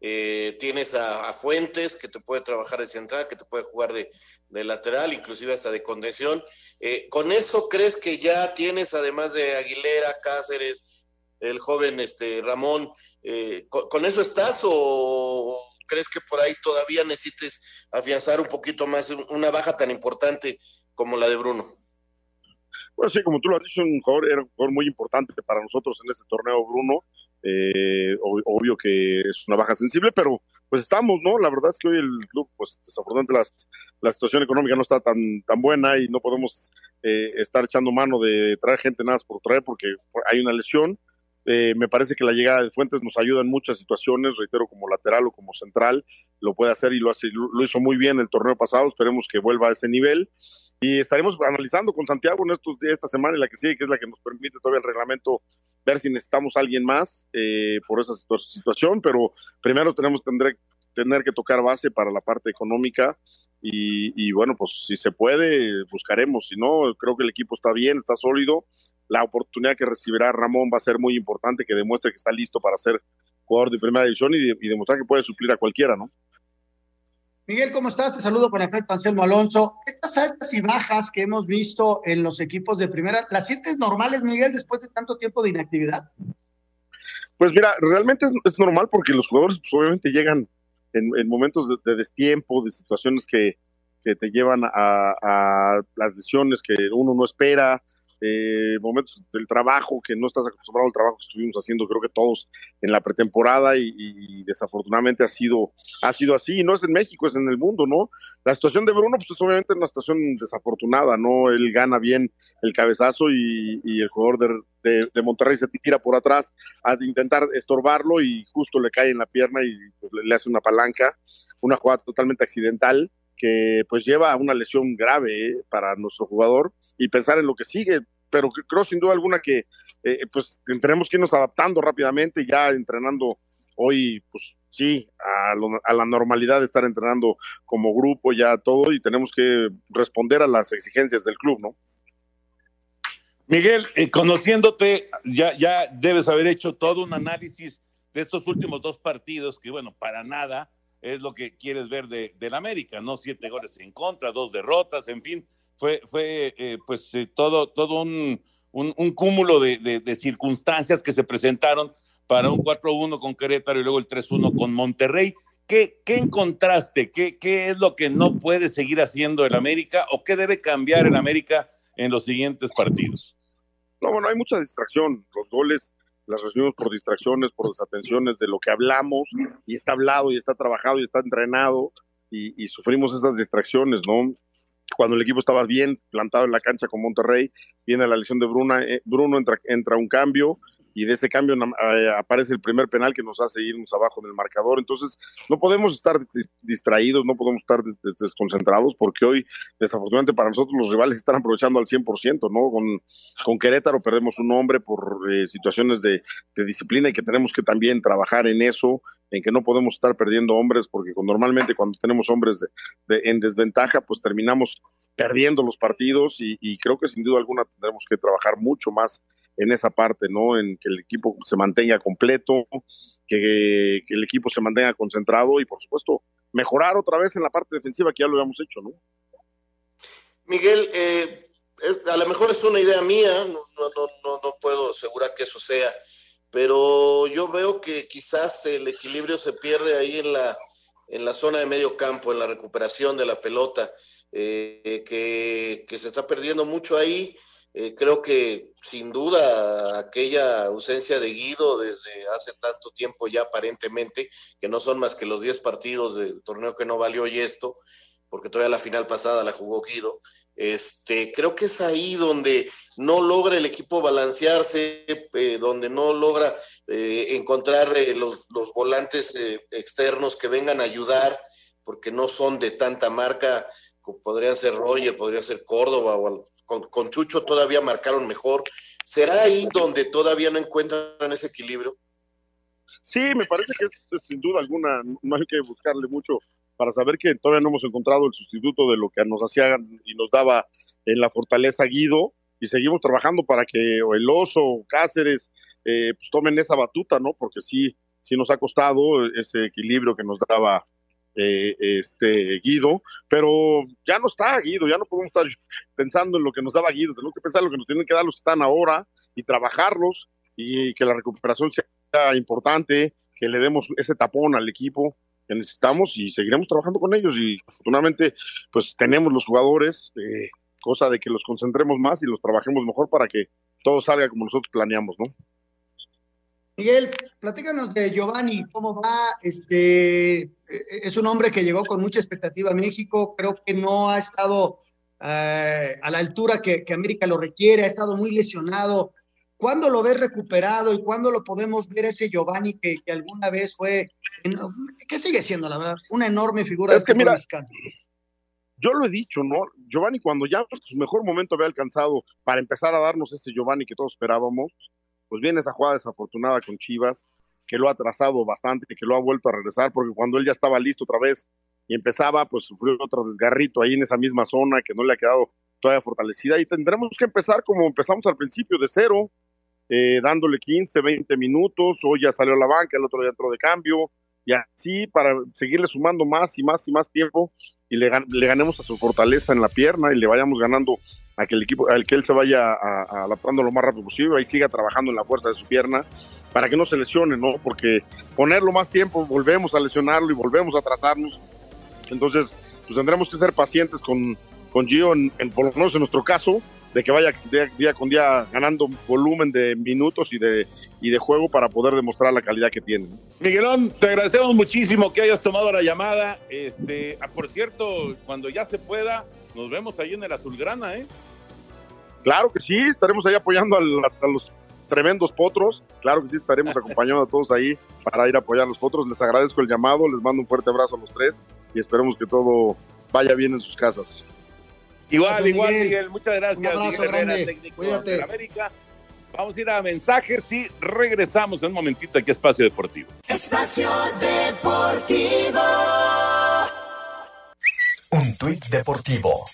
Speaker 9: eh, tienes a, Fuentes, que te puede trabajar de central, que te puede jugar de, lateral, inclusive hasta de contención. Eh, ¿Con eso crees que ya tienes, además de Aguilera, Cáceres, el joven este Ramón, ¿con, eso estás o crees que por ahí todavía necesites afianzar un poquito más una baja tan importante como la de Bruno?
Speaker 15: Bueno, sí, como tú lo has dicho, un jugador, era un jugador muy importante para nosotros en este torneo, Bruno. Eh, obvio que es una baja sensible, pero pues estamos, ¿no? La verdad es que hoy el club, pues desafortunadamente la situación económica no está tan, tan buena y no podemos eh, estar echando mano de traer gente nada más por traer porque hay una lesión. Eh, me parece que la llegada de Fuentes nos ayuda en muchas situaciones, reitero, como lateral o como central, lo puede hacer y lo, hace, lo hizo muy bien el torneo pasado, esperemos que vuelva a ese nivel y estaremos analizando con Santiago en estos, esta semana y la que sigue, que es la que nos permite todavía el reglamento ver si necesitamos alguien más eh, por esa situación, pero primero tenemos tendré, tener que tocar base para la parte económica y, bueno, pues si se puede, buscaremos, si no, creo que el equipo está bien, está sólido, la oportunidad que recibirá Ramón va a ser muy importante, que demuestre que está listo para ser jugador de primera división y, y demostrar que puede suplir a cualquiera, ¿no?
Speaker 4: Miguel, ¿cómo estás? Te saludo con efecto Anselmo Alonso. Estas altas y bajas que hemos visto en los equipos de primera, ¿las sientes normales, Miguel, después de tanto tiempo de inactividad?
Speaker 15: Pues mira, realmente es, normal porque los jugadores pues, obviamente llegan en, momentos de, destiempo, de situaciones que, te llevan a, a, las lesiones que uno no espera, eh, momentos del trabajo que no estás acostumbrado al trabajo que estuvimos haciendo, creo que todos en la pretemporada y, desafortunadamente ha sido, ha sido así, no es en México, es en el mundo, ¿no? La situación de Bruno, pues es obviamente una situación desafortunada, ¿no? Él gana bien el cabezazo y, el jugador de, de, Monterrey se tira por atrás a intentar estorbarlo y justo le cae en la pierna y pues, le hace una palanca, una jugada totalmente accidental que pues lleva a una lesión grave eh, para nuestro jugador y pensar en lo que sigue. Pero creo sin duda alguna que eh, pues tenemos que irnos adaptando rápidamente, ya entrenando hoy, pues sí, a, a, la normalidad de estar entrenando como grupo, ya todo, y tenemos que responder a las exigencias del club, ¿no?
Speaker 3: Miguel, eh, conociéndote, ya, ya debes haber hecho todo un análisis de estos últimos dos partidos, que bueno, para nada es lo que quieres ver de, del América, ¿no? Siete goles en contra, dos derrotas, en fin, fue, fue eh, pues eh, todo, todo un, un, cúmulo de, de, circunstancias que se presentaron para un 4-1 con Querétaro y luego el 3-1 con Monterrey. ¿Qué, ¿Qué, encontraste? ¿Qué, ¿Qué es lo que no puede seguir haciendo el América o qué debe cambiar el América en los siguientes partidos?
Speaker 15: No, bueno, hay mucha distracción. Los goles las recibimos por distracciones, por desatenciones de lo que hablamos y está hablado y está trabajado y está entrenado y, sufrimos esas distracciones, ¿no? Cuando el equipo estaba bien plantado en la cancha con Monterrey, viene la lesión de Bruna, eh, Bruno, entra, entra un cambio, y de ese cambio eh, aparece el primer penal que nos hace irnos abajo en el marcador. Entonces, no podemos estar distraídos, no podemos estar desconcentrados, porque hoy, desafortunadamente para nosotros, los rivales están aprovechando al 100%, ¿no? Con, con Querétaro perdemos un hombre por eh, situaciones de, disciplina y que tenemos que también trabajar en eso, en que no podemos estar perdiendo hombres, porque normalmente cuando tenemos hombres en desventaja, pues terminamos perdiendo los partidos y creo que sin duda alguna tendremos que trabajar mucho más en esa parte, ¿no? En que el equipo se mantenga completo, que, el equipo se mantenga concentrado y, por supuesto, mejorar otra vez en la parte defensiva que ya lo habíamos hecho, ¿no?
Speaker 9: Miguel, eh, a lo mejor es una idea mía, no, no, no, no puedo asegurar que eso sea, pero yo veo que quizás el equilibrio se pierde ahí en la, en la zona de medio campo, en la recuperación de la pelota, eh, que, que se está perdiendo mucho ahí eh, creo que sin duda aquella ausencia de Guido desde hace tanto tiempo ya aparentemente, que no son más que los 10 partidos del torneo que no valió y esto, porque todavía la final pasada la jugó Guido, este, creo que es ahí donde no logra el equipo balancearse, eh, donde no logra eh, encontrar los, los, volantes externos que vengan a ayudar, porque no son de tanta marca, como podrían ser Roger, podría ser Córdoba o con, Chucho todavía marcaron mejor. ¿Será ahí donde todavía no encuentran ese equilibrio?
Speaker 15: Sí, me parece que es, sin duda alguna, no hay que buscarle mucho para saber que todavía no hemos encontrado el sustituto de lo que nos hacía y nos daba en la fortaleza Guido. y seguimos trabajando para que o el oso o Cáceres eh, pues tomen esa batuta, ¿no? Porque sí, sí nos ha costado ese equilibrio que nos daba eh, este Guido, pero ya no está Guido, ya no podemos estar pensando en lo que nos daba Guido, tenemos que pensar en lo que nos tienen que dar los que están ahora y trabajarlos y que la recuperación sea importante, que le demos ese tapón al equipo que necesitamos y seguiremos trabajando con ellos y afortunadamente pues tenemos los jugadores, eh, cosa de que los concentremos más y los trabajemos mejor para que todo salga como nosotros planeamos, ¿no?
Speaker 4: Miguel, platícanos de Giovanni, ¿cómo va? Este, eh, es un hombre que llegó con mucha expectativa a México, creo que no ha estado eh, a la altura que, América lo requiere, ha estado muy lesionado. ¿Cuándo lo ves recuperado y cuándo lo podemos ver ese Giovanni que, alguna vez fue, que sigue siendo, la verdad, una enorme figura
Speaker 15: es que mira, Yo lo he dicho, ¿no? Giovanni, cuando ya su mejor momento había alcanzado para empezar a darnos ese Giovanni que todos esperábamos, pues viene esa jugada desafortunada con Chivas, que lo ha atrasado bastante, que lo ha vuelto a regresar, porque cuando él ya estaba listo otra vez y empezaba, pues sufrió otro desgarrito ahí en esa misma zona que no le ha quedado todavía fortalecida. Y tendremos que empezar como empezamos al principio, de cero, eh, dándole 15, 20 minutos, hoy ya salió a la banca, el otro día entró de cambio, y así para seguirle sumando más y más y más tiempo y le, le, ganemos a su fortaleza en la pierna y le vayamos ganando a que el equipo, al que él se vaya adaptando lo más rápido posible y siga trabajando en la fuerza de su pierna para que no se lesione, ¿no? Porque ponerlo más tiempo, volvemos a lesionarlo y volvemos a atrasarnos. Entonces, pues tendremos que ser pacientes con, con Gio, en, por lo menos en nuestro caso, de que vaya día, con día ganando volumen de minutos y de, y de juego para poder demostrar la calidad que tiene.
Speaker 3: Miguelón, te agradecemos muchísimo que hayas tomado la llamada. Este, ah, por cierto, cuando ya se pueda, nos vemos ahí en el Azulgrana, ¿eh?
Speaker 15: Claro que sí, estaremos ahí apoyando a, los tremendos potros. Claro que sí, estaremos [laughs] acompañando a todos ahí para ir a apoyar a los potros. Les agradezco el llamado, les mando un fuerte abrazo a los tres y esperemos que todo vaya bien en sus casas.
Speaker 3: Igual, igual, Miguel. Muchas gracias, Miguel Herrera, técnico de América. Vamos a ir a mensajes y regresamos en un momentito aquí a Espacio Deportivo.
Speaker 10: Espacio Deportivo.
Speaker 2: Un tuit deportivo.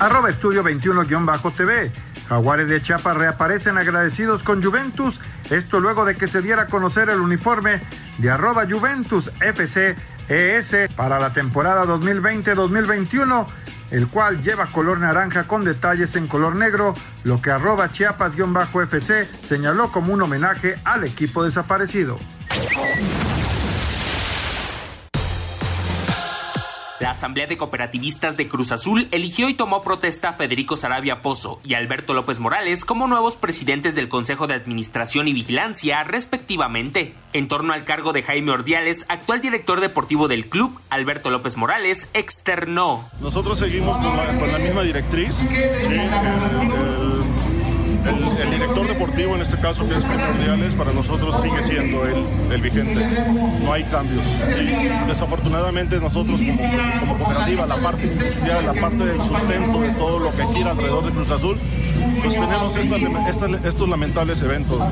Speaker 7: Arroba estudio 21-TV. Jaguares de Chiapas reaparecen agradecidos con Juventus, esto luego de que se diera a conocer el uniforme de arroba Juventus FC ES para la temporada 2020-2021 el cual lleva color naranja con detalles en color negro, lo que arroba chiapas-fc señaló como un homenaje al equipo desaparecido.
Speaker 5: La Asamblea de Cooperativistas de Cruz Azul eligió y tomó protesta a Federico Sarabia Pozo y Alberto López Morales como nuevos presidentes del Consejo de Administración y Vigilancia, respectivamente. En torno al cargo de Jaime Ordiales, actual director deportivo del club, Alberto López Morales externó.
Speaker 16: Nosotros seguimos con la, misma directriz. Director deportivo, en este caso que es Ordiales, para nosotros sigue siendo el, el vigente. No hay cambios. desafortunadamente nosotros como, cooperativa, la parte industrial, la parte del sustento de todo lo que gira alrededor de Cruz Azul, pues tenemos estos lamentables eventos,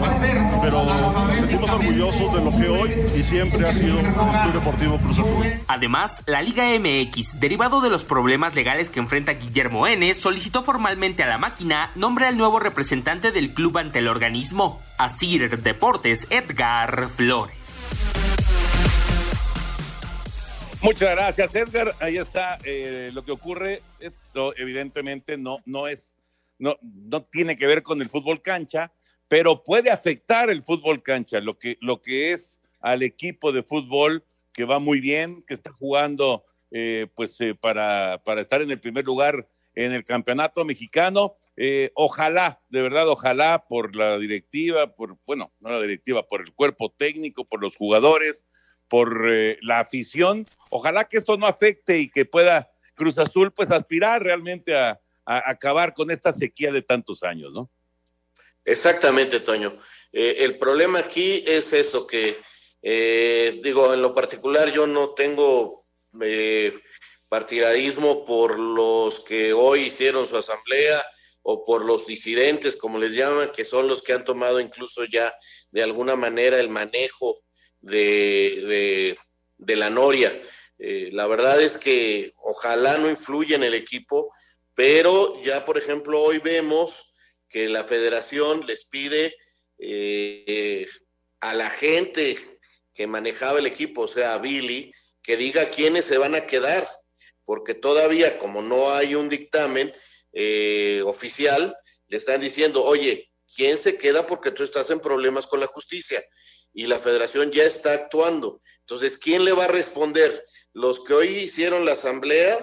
Speaker 16: pero nos sentimos orgullosos de lo que hoy y siempre ha sido el Club Deportivo Cruz Azul.
Speaker 5: Además, la Liga MX, derivado de los problemas legales que enfrenta Guillermo N., solicitó formalmente a la máquina nombre al nuevo representante del club ante el organismo, Asir Deportes Edgar Flores.
Speaker 3: Muchas gracias, Edgar. Ahí está eh, lo que ocurre. Esto evidentemente no, no es no, no tiene que ver con el fútbol cancha, pero puede afectar el fútbol cancha, lo que, lo que es al equipo de fútbol que va muy bien, que está jugando eh, pues eh, para, para, estar en el primer lugar en el campeonato mexicano. Eh, ojalá, de verdad, ojalá por la directiva, por, bueno, no la directiva, por el cuerpo técnico, por los jugadores, por la afición, ojalá que esto no afecte y que pueda Cruz Azul pues aspirar realmente a, acabar con esta sequía de tantos años, ¿no?
Speaker 9: Exactamente, Toño. Eh, el problema aquí es eso, que eh, digo, en lo particular yo no tengo eh, partidarismo por los que hoy hicieron su asamblea o por los disidentes, como les llaman, que son los que han tomado incluso ya de alguna manera el manejo de, de la noria. la verdad es que ojalá no influya en el equipo, pero ya, por ejemplo, hoy vemos que la federación les pide eh, a la gente que manejaba el equipo, o sea, a Billy, que diga quiénes se van a quedar, porque todavía como no hay un dictamen eh, oficial, le están diciendo, oye, ¿quién se queda porque tú estás en problemas con la justicia? Y la federación ya está actuando. Entonces, ¿quién le va a responder? Los que hoy hicieron la asamblea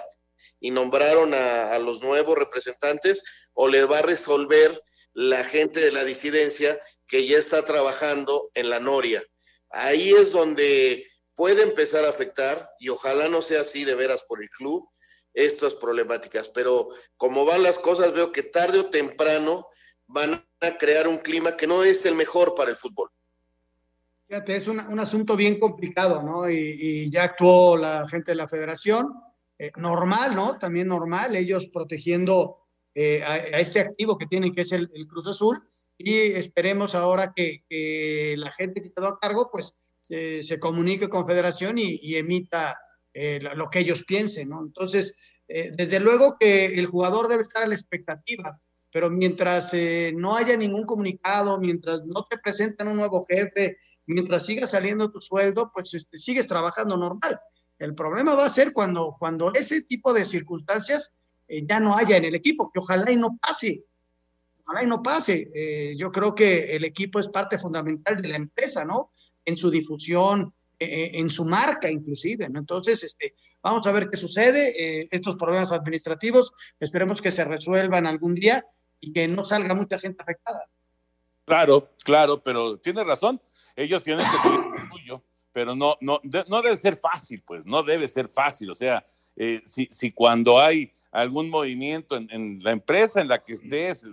Speaker 9: y nombraron a, los nuevos representantes, o le va a resolver la gente de la disidencia que ya está trabajando en la Noria. Ahí es donde puede empezar a afectar, y ojalá no sea así de veras por el club, estas problemáticas. Pero como van las cosas, veo que tarde o temprano van a crear un clima que no es el mejor para el fútbol.
Speaker 4: Fíjate, es un, un asunto bien complicado, ¿no? Y, y, ya actuó la gente de la federación, eh, normal, ¿no? También normal, ellos protegiendo eh, a, este activo que tienen, que es el, Cruz Azul, y esperemos ahora que, la gente que quedó a cargo, pues eh, se comunique con federación y, emita lo que ellos piensen, ¿no? Entonces, desde luego que el jugador debe estar a la expectativa, pero mientras no haya ningún comunicado, mientras no te presenten un nuevo jefe, mientras siga saliendo tu sueldo, pues este, sigues trabajando normal. El problema va a ser cuando, cuando ese tipo de circunstancias eh, ya no haya en el equipo, que ojalá y no pase, ojalá y no pase. Eh, yo creo que el equipo es parte fundamental de la empresa, ¿no? En su difusión, eh, en su marca inclusive. Entonces, este, vamos a ver qué sucede, eh, estos problemas administrativos, esperemos que se resuelvan algún día y que no salga mucha gente afectada.
Speaker 3: Claro, claro, pero tiene razón, ellos tienen que seguir lo suyo, pero no, no, de, no debe ser fácil, pues, no debe ser fácil, o sea, eh, si, si cuando hay algún movimiento en, en, la empresa en la que estés,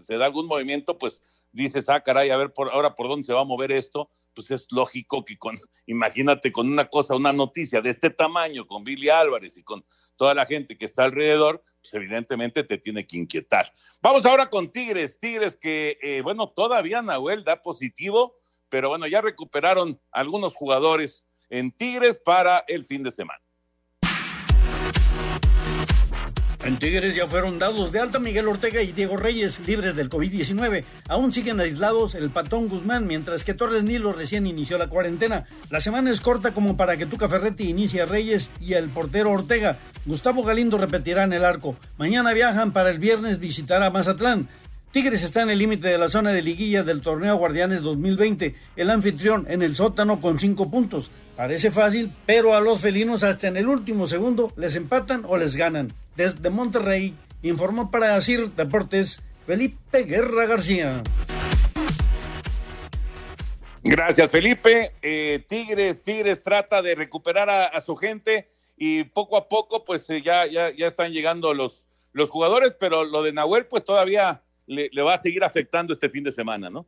Speaker 3: se, da algún movimiento, pues dices, ah, caray, a ver por, ahora por dónde se va a mover esto, pues es lógico que con, [laughs] imagínate con una cosa, una noticia de este tamaño, con Billy Álvarez y con toda la gente que está alrededor, pues evidentemente te tiene que inquietar. Vamos ahora con Tigres, Tigres que, eh, bueno, todavía Nahuel da positivo, pero bueno, ya recuperaron algunos jugadores en Tigres para el fin de semana.
Speaker 17: En Tigres ya fueron dados de alta Miguel Ortega y Diego Reyes, libres del COVID-19. Aún siguen aislados el Patón Guzmán, mientras que Torres Nilo recién inició la cuarentena. La semana es corta como para que Tuca Ferretti inicie a Reyes y el portero Ortega. Gustavo Galindo repetirá en el arco. Mañana viajan para el viernes visitar a Mazatlán. Tigres está en el límite de la zona de liguilla del torneo Guardianes 2020, el anfitrión en el sótano con cinco puntos. Parece fácil, pero a los felinos hasta en el último segundo les empatan o les ganan. Desde Monterrey, informó para CIR Deportes Felipe Guerra García.
Speaker 3: Gracias, Felipe. Eh, Tigres, Tigres trata de recuperar a, su gente y poco a poco, pues eh, ya, ya, ya están llegando los, los jugadores, pero lo de Nahuel, pues todavía le, va a seguir afectando este fin de semana, ¿no?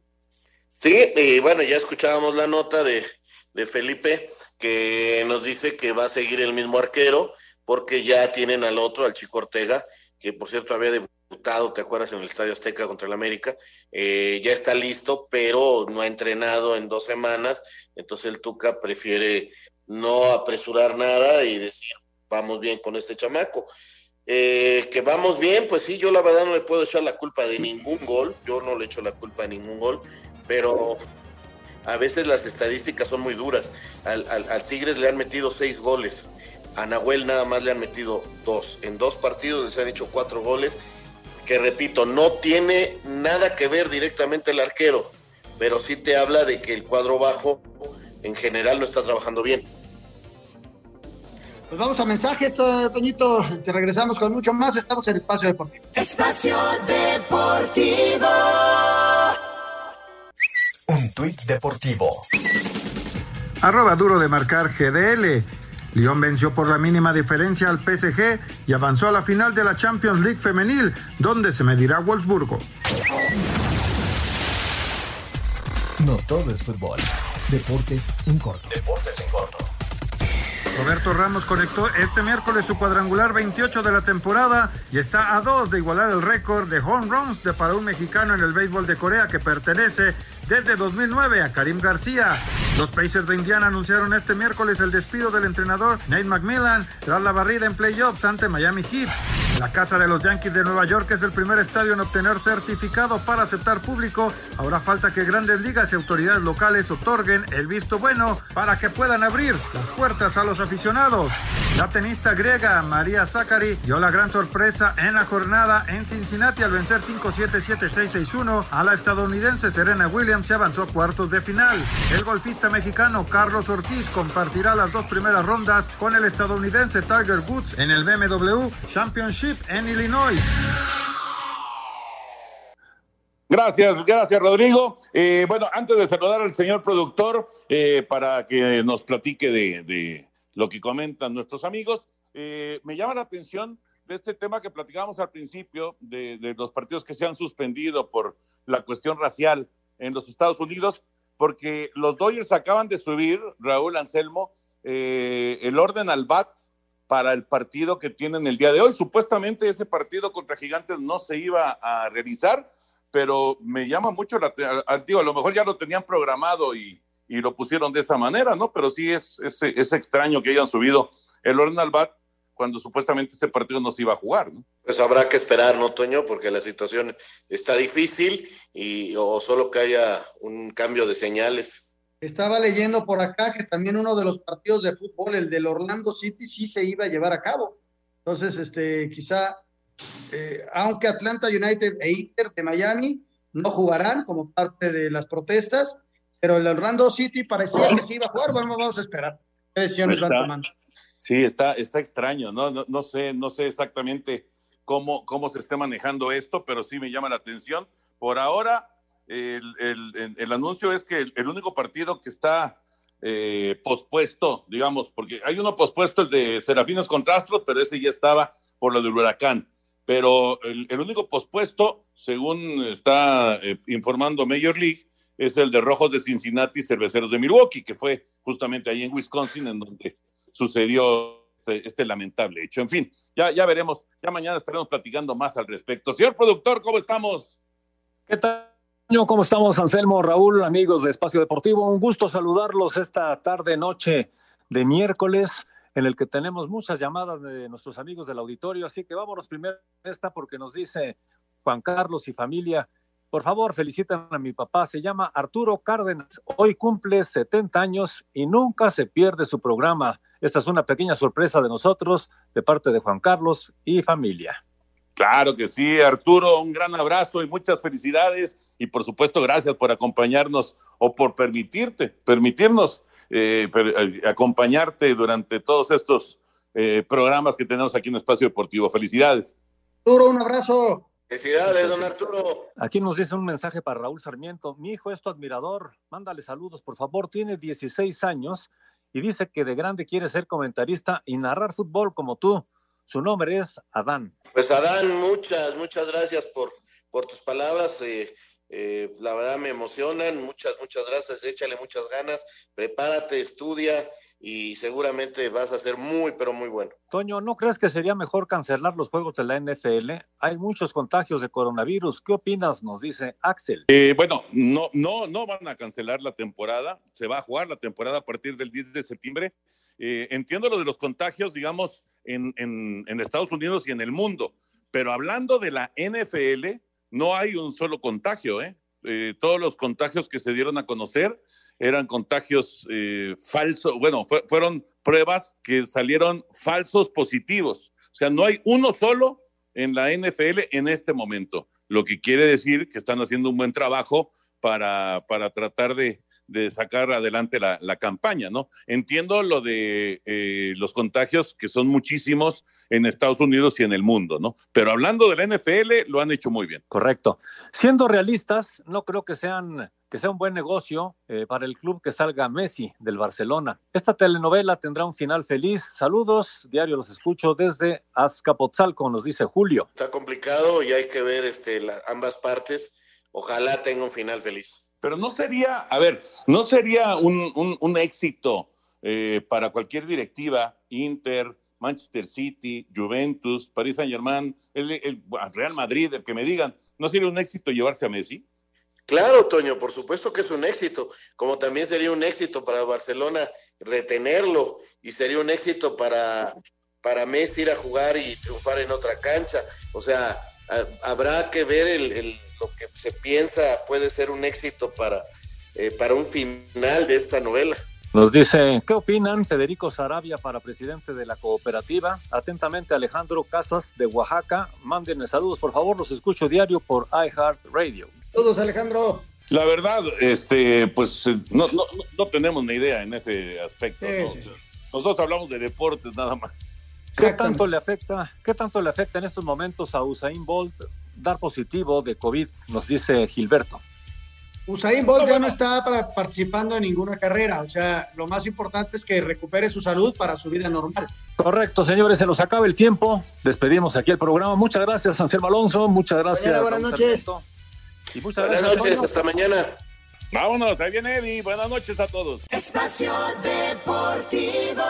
Speaker 9: Sí, y bueno, ya escuchábamos la nota de, de Felipe que nos dice que va a seguir el mismo arquero porque ya tienen al otro, al Chico Ortega, que por cierto había debutado, ¿te acuerdas? En el Estadio Azteca contra el América, eh, ya está listo, pero no ha entrenado en dos semanas, entonces el Tuca prefiere no apresurar nada y decir, vamos bien con este chamaco. Eh, que vamos bien, pues sí, yo la verdad no le puedo echar la culpa de ningún gol, yo no le echo la culpa de ningún gol, pero a veces las estadísticas son muy duras. Al, al, al Tigres le han metido seis goles, a Nahuel nada más le han metido dos. En dos partidos les han hecho cuatro goles, que repito, no tiene nada que ver directamente el arquero, pero sí te habla de que el cuadro bajo en general no está trabajando bien.
Speaker 4: Pues vamos a mensajes, Toñito. Te regresamos con mucho más. Estamos en Espacio Deportivo.
Speaker 10: Espacio Deportivo.
Speaker 2: Un tuit deportivo.
Speaker 7: Arroba duro de marcar GDL. Lyon venció por la mínima diferencia al PSG y avanzó a la final de la Champions League femenil, donde se medirá Wolfsburgo.
Speaker 2: No todo es fútbol. Deportes en corto.
Speaker 7: Deportes en corto. Roberto Ramos conectó este miércoles su cuadrangular 28 de la temporada y está a dos de igualar el récord de home runs de para un mexicano en el béisbol de Corea que pertenece desde 2009 a Karim García. Los Pacers de Indiana anunciaron este miércoles el despido del entrenador Nate McMillan tras la barrida en playoffs ante Miami Heat. La Casa de los Yankees de Nueva York es el primer estadio en obtener certificado para aceptar público. Ahora falta que grandes ligas y autoridades locales otorguen el visto bueno para que puedan abrir las puertas a los aficionados. La tenista griega María Zachary dio la gran sorpresa en la jornada en Cincinnati al vencer 5-7, 7-6, 6-1 a la estadounidense Serena Williams se avanzó a cuartos de final. El golfista mexicano Carlos Ortiz compartirá las dos primeras rondas con el estadounidense Tiger Woods en el BMW Championship en Illinois.
Speaker 3: Gracias, gracias Rodrigo. Eh, bueno, antes de saludar al señor productor eh, para que nos platique de, lo que comentan nuestros amigos, eh, me llama la atención de este tema que platicábamos al principio, de, los partidos que se han suspendido por la cuestión racial en los Estados Unidos, porque los Dodgers acaban de subir, Raúl Anselmo, el orden al BAT para el partido que tienen el día de hoy. Supuestamente ese partido contra Gigantes no se iba a realizar, pero me llama mucho la atención. a lo mejor ya lo tenían programado y, lo pusieron de esa manera, ¿no? Pero sí es, es, extraño que hayan subido el orden al BAT cuando supuestamente ese partido no se iba a jugar, ¿no?
Speaker 9: Pues habrá que esperar, ¿no, Toño? Porque la situación está difícil y o solo que haya un cambio de señales.
Speaker 4: Estaba leyendo por acá que también uno de los partidos de fútbol, el del Orlando City, sí se iba a llevar a cabo. Entonces, este, quizá, eh, aunque Atlanta United e Inter de Miami no jugarán como parte de las protestas, pero el Orlando City parecía que se iba a jugar. Bueno, vamos a esperar. ¿Qué decisiones van tomando?
Speaker 3: Sí, está, está extraño, ¿no? ¿no? No, sé, no sé exactamente cómo, cómo se esté manejando esto, pero sí me llama la atención. Por ahora, el, anuncio es que el, único partido que está eh, pospuesto, digamos, porque hay uno pospuesto, el de Serafinos contra Astros, pero ese ya estaba por lo del huracán. Pero el, único pospuesto, según está eh, informando Major League, es el de Rojos de Cincinnati y Cerveceros de Milwaukee, que fue justamente ahí en Wisconsin, en donde sucedió este, este, lamentable hecho. En fin, ya, ya veremos, ya mañana estaremos platicando más al respecto. Señor productor, ¿cómo estamos?
Speaker 6: ¿Qué tal? ¿Cómo estamos, Anselmo, Raúl, amigos de Espacio Deportivo? Un gusto saludarlos esta tarde, noche de miércoles, en el que tenemos muchas llamadas de nuestros amigos del auditorio. Así que vámonos primero a esta porque nos dice Juan Carlos y familia. Por favor, feliciten a mi papá. Se llama Arturo Cárdenas. Hoy cumple 70 años y nunca se pierde su programa. Esta es una pequeña sorpresa de nosotros, de parte de Juan Carlos y familia.
Speaker 3: Claro que sí, Arturo, un gran abrazo y muchas felicidades y por supuesto gracias por acompañarnos o por permitirte, permitirnos eh, eh, acompañarte durante todos estos eh, programas que tenemos aquí en Espacio Deportivo. Felicidades.
Speaker 4: Arturo, un abrazo.
Speaker 9: Felicidades, don Arturo.
Speaker 6: Aquí nos dice un mensaje para Raúl Sarmiento. Mi hijo es tu admirador. Mándale saludos, por favor. Tiene 16 años y dice que de grande quiere ser comentarista y narrar fútbol como tú. Su nombre es Adán.
Speaker 9: Pues Adán, muchas, muchas gracias por, por tus palabras. Eh, la verdad me emocionan, muchas, muchas gracias, échale muchas ganas, prepárate, estudia y seguramente vas a ser muy, pero muy bueno.
Speaker 6: Toño, ¿no crees que sería mejor cancelar los juegos de la NFL? Hay muchos contagios de coronavirus. ¿Qué opinas? Nos dice Axel.
Speaker 3: Eh, bueno, no, no, no van a cancelar la temporada. Se va a jugar la temporada a partir del 10 de septiembre. Eh, entiendo lo de los contagios, digamos, en, en, en Estados Unidos y en el mundo, pero hablando de la NFL, no hay un solo contagio, ¿eh? ¿eh? todos los contagios que se dieron a conocer eran contagios eh, falsos, bueno, fueron pruebas que salieron falsos positivos. O sea, no hay uno solo en la NFL en este momento, lo que quiere decir que están haciendo un buen trabajo para, para tratar de, de sacar adelante la, la, campaña, ¿no? Entiendo lo de eh, los contagios, que son muchísimos en Estados Unidos y en el mundo, ¿no? Pero hablando de la NFL, lo han hecho muy bien.
Speaker 6: Correcto. Siendo realistas, no creo que sean que sea un buen negocio eh, para el club que salga Messi del Barcelona. Esta telenovela tendrá un final feliz. Saludos, diario los escucho desde Azcapotzalco, nos dice Julio.
Speaker 9: Está complicado y hay que ver este, ambas partes. Ojalá tenga un final feliz.
Speaker 3: Pero no sería, a ver, no sería un, éxito eh, para cualquier directiva, Inter, Manchester City, Juventus, Paris Saint Germain, el, Real Madrid, el que me digan, ¿no sería un éxito llevarse a Messi?
Speaker 9: Claro, Toño, por supuesto que es un éxito, como también sería un éxito para Barcelona retenerlo y sería un éxito para, para Messi ir a jugar y triunfar en otra cancha. O sea, habrá que ver el, lo que se piensa puede ser un éxito para, eh, para un final de esta novela.
Speaker 6: Nos dice, ¿qué opinan Federico Sarabia para presidente de la cooperativa? Atentamente Alejandro Casas de Oaxaca. Mándenme saludos, por favor, los escucho diario por iHeart Radio.
Speaker 4: Saludos, Alejandro.
Speaker 3: La verdad, este, pues no, no, no tenemos ni idea en ese aspecto. Nosotros hablamos de deportes nada más.
Speaker 6: ¿Qué tanto le afecta, qué tanto le afecta en estos momentos a Usain Bolt dar positivo de COVID? Nos dice Gilberto.
Speaker 4: Usain Bolt ya no está para, participando en ninguna carrera, o sea, lo más importante es que recupere su salud para su vida normal.
Speaker 6: Correcto, señores, se nos acaba el tiempo. Despedimos aquí el programa. Muchas gracias, Anselmo Alonso. Muchas gracias.
Speaker 4: buenas noches.
Speaker 9: Y muchas buenas noches, hasta mañana.
Speaker 3: Vámonos, ahí viene Eddie. Buenas noches a todos.
Speaker 10: Espacio Deportivo.